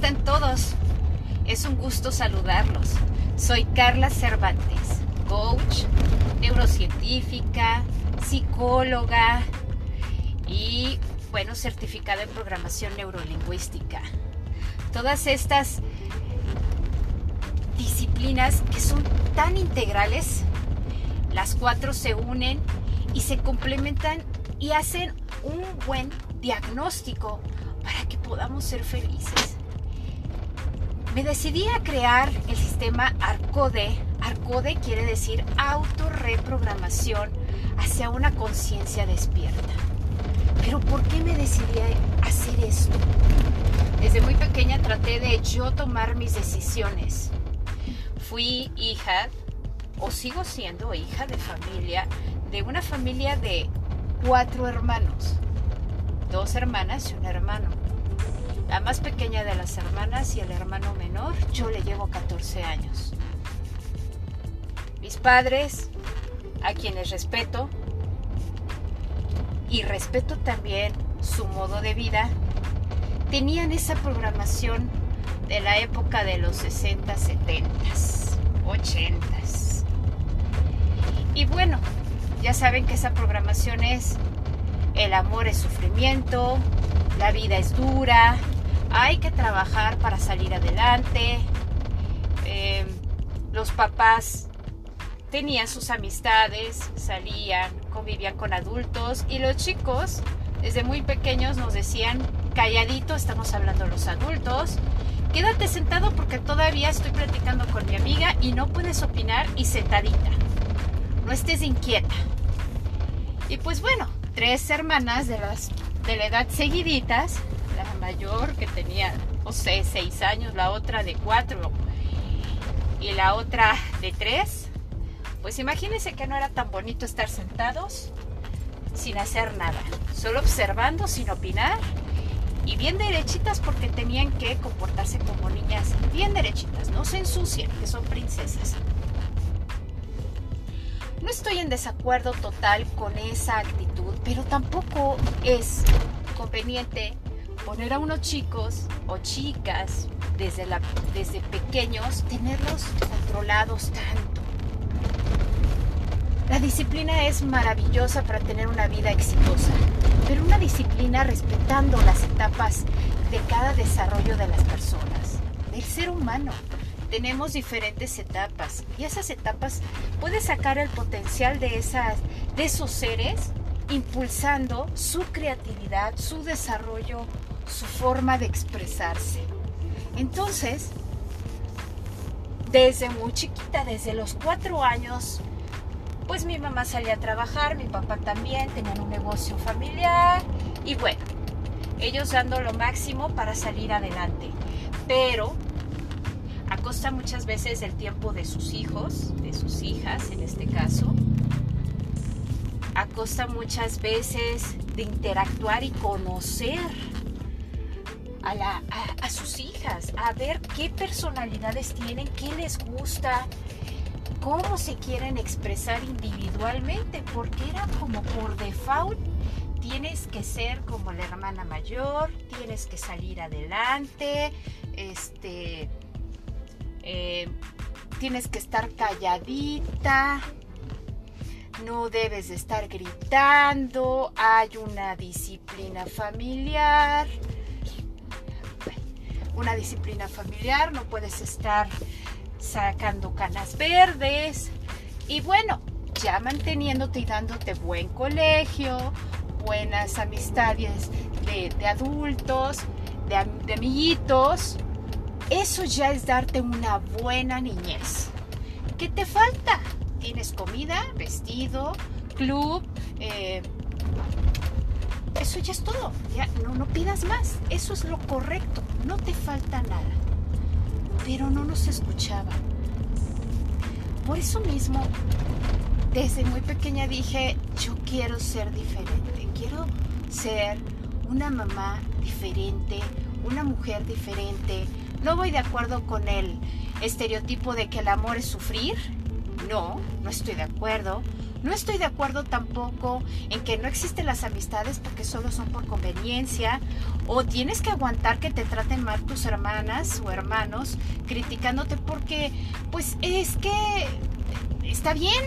están todos? Es un gusto saludarlos. Soy Carla Cervantes, coach, neurocientífica, psicóloga y, bueno, certificada en programación neurolingüística. Todas estas disciplinas que son tan integrales, las cuatro se unen y se complementan y hacen un buen diagnóstico para que podamos ser felices. Me decidí a crear el sistema ARCODE. ARCODE quiere decir autorreprogramación hacia una conciencia despierta. Pero ¿por qué me decidí a hacer esto? Desde muy pequeña traté de yo tomar mis decisiones. Fui hija, o sigo siendo hija de familia, de una familia de cuatro hermanos, dos hermanas y un hermano. La más pequeña de las hermanas y el hermano menor, yo le llevo 14 años. Mis padres, a quienes respeto, y respeto también su modo de vida, tenían esa programación de la época de los 60, 70, 80. Y bueno, ya saben que esa programación es el amor es sufrimiento, la vida es dura, hay que trabajar para salir adelante. Eh, los papás tenían sus amistades, salían, convivían con adultos y los chicos desde muy pequeños nos decían, calladito, estamos hablando los adultos, quédate sentado porque todavía estoy platicando con mi amiga y no puedes opinar y sentadita, no estés inquieta. Y pues bueno, tres hermanas de, las, de la edad seguiditas, la mayor que tenía, no sé, seis años, la otra de cuatro y la otra de tres, pues imagínense que no era tan bonito estar sentados sin hacer nada, solo observando, sin opinar y bien derechitas porque tenían que comportarse como niñas bien derechitas, no se ensucien, que son princesas. No estoy en desacuerdo total con esa actitud, pero tampoco es conveniente poner a unos chicos o chicas desde, la, desde pequeños, tenerlos controlados tanto. La disciplina es maravillosa para tener una vida exitosa, pero una disciplina respetando las etapas de cada desarrollo de las personas, del ser humano tenemos diferentes etapas y esas etapas puedes sacar el potencial de, esas, de esos seres impulsando su creatividad, su desarrollo, su forma de expresarse. Entonces, desde muy chiquita, desde los cuatro años, pues mi mamá salía a trabajar, mi papá también, tenían un negocio familiar y bueno, ellos dando lo máximo para salir adelante. Pero a costa muchas veces del tiempo de sus hijos, de sus hijas en este caso, a costa muchas veces de interactuar y conocer a, sus hijas, a ver qué personalidades tienen, qué les gusta, cómo se quieren expresar individualmente, porque era como por default tienes que ser como la hermana mayor, tienes que salir adelante, este, eh, tienes que estar calladita, no debes de estar gritando, hay una disciplina familiar, una disciplina familiar, no puedes estar sacando canas verdes y bueno, ya manteniéndote y dándote buen colegio, buenas amistades de, adultos, de, de amiguitos, eso ya es darte una buena niñez. ¿Qué te falta? Tienes comida, vestido, club, eh, eso ya es todo. Ya no, no pidas más. Eso es lo correcto. No te falta nada. Pero no nos escuchaba. Por eso mismo, desde muy pequeña dije, yo quiero ser diferente. Quiero ser una mamá diferente, una mujer diferente, no voy de acuerdo con el estereotipo de que el amor es sufrir. No, no estoy de acuerdo. No estoy de acuerdo tampoco en que no existen las amistades porque solo son por conveniencia o tienes que aguantar que te traten mal tus hermanas o hermanos criticándote porque pues es que está bien,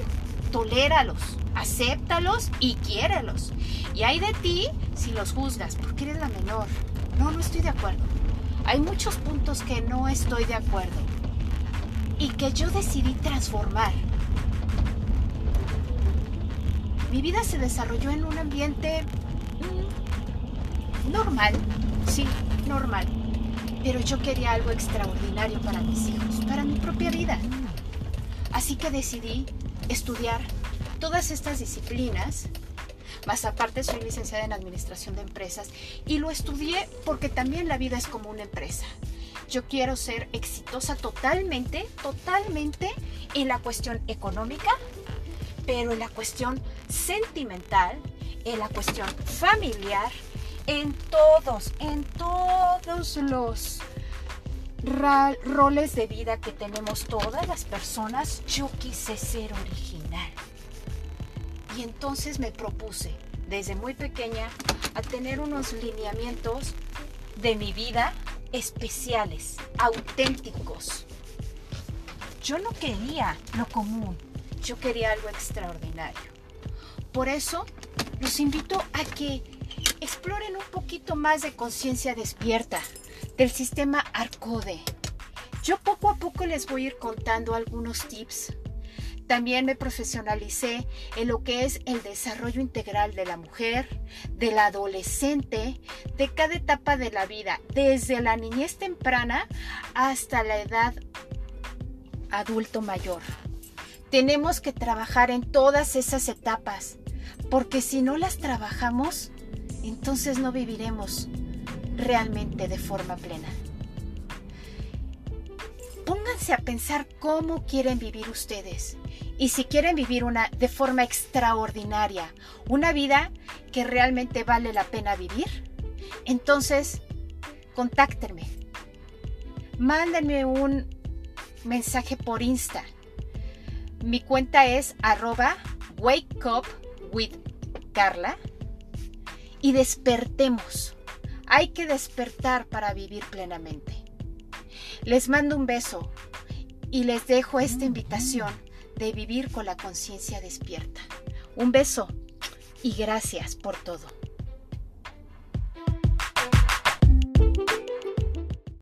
toléralos, acéptalos y quiérelos. Y hay de ti si los juzgas porque eres la menor. No, no estoy de acuerdo. Hay muchos puntos que no estoy de acuerdo y que yo decidí transformar mi vida se desarrolló en un ambiente mm, normal, sí, normal. Pero yo quería algo extraordinario para mis hijos, para mi propia vida. Así que decidí estudiar todas estas disciplinas, más aparte soy licenciada en Administración de Empresas, y lo estudié porque también la vida es como una empresa. Yo quiero ser exitosa totalmente, totalmente en la cuestión económica, pero en la cuestión sentimental, en la cuestión familiar, en todos, en todos los roles de vida que tenemos todas las personas, yo quise ser original. Y entonces me propuse desde muy pequeña a tener unos lineamientos de mi vida especiales, auténticos. Yo no quería lo común, yo quería algo extraordinario. Por eso los invito a que exploren un poquito más de conciencia despierta del sistema ARCODE. Yo poco a poco les voy a ir contando algunos tips. También me profesionalicé en lo que es el desarrollo integral de la mujer, del adolescente, de cada etapa de la vida, desde la niñez temprana hasta la edad adulto mayor. Tenemos que trabajar en todas esas etapas, porque si no las trabajamos, entonces no viviremos realmente de forma plena. Pónganse a pensar cómo quieren vivir ustedes y si quieren vivir una de forma extraordinaria, una vida que realmente vale la pena vivir, entonces contáctenme. Mándenme un mensaje por Insta mi cuenta es arroba wake up with Carla y despertemos. Hay que despertar para vivir plenamente. Les mando un beso y les dejo esta invitación de vivir con la conciencia despierta. Un beso y gracias por todo.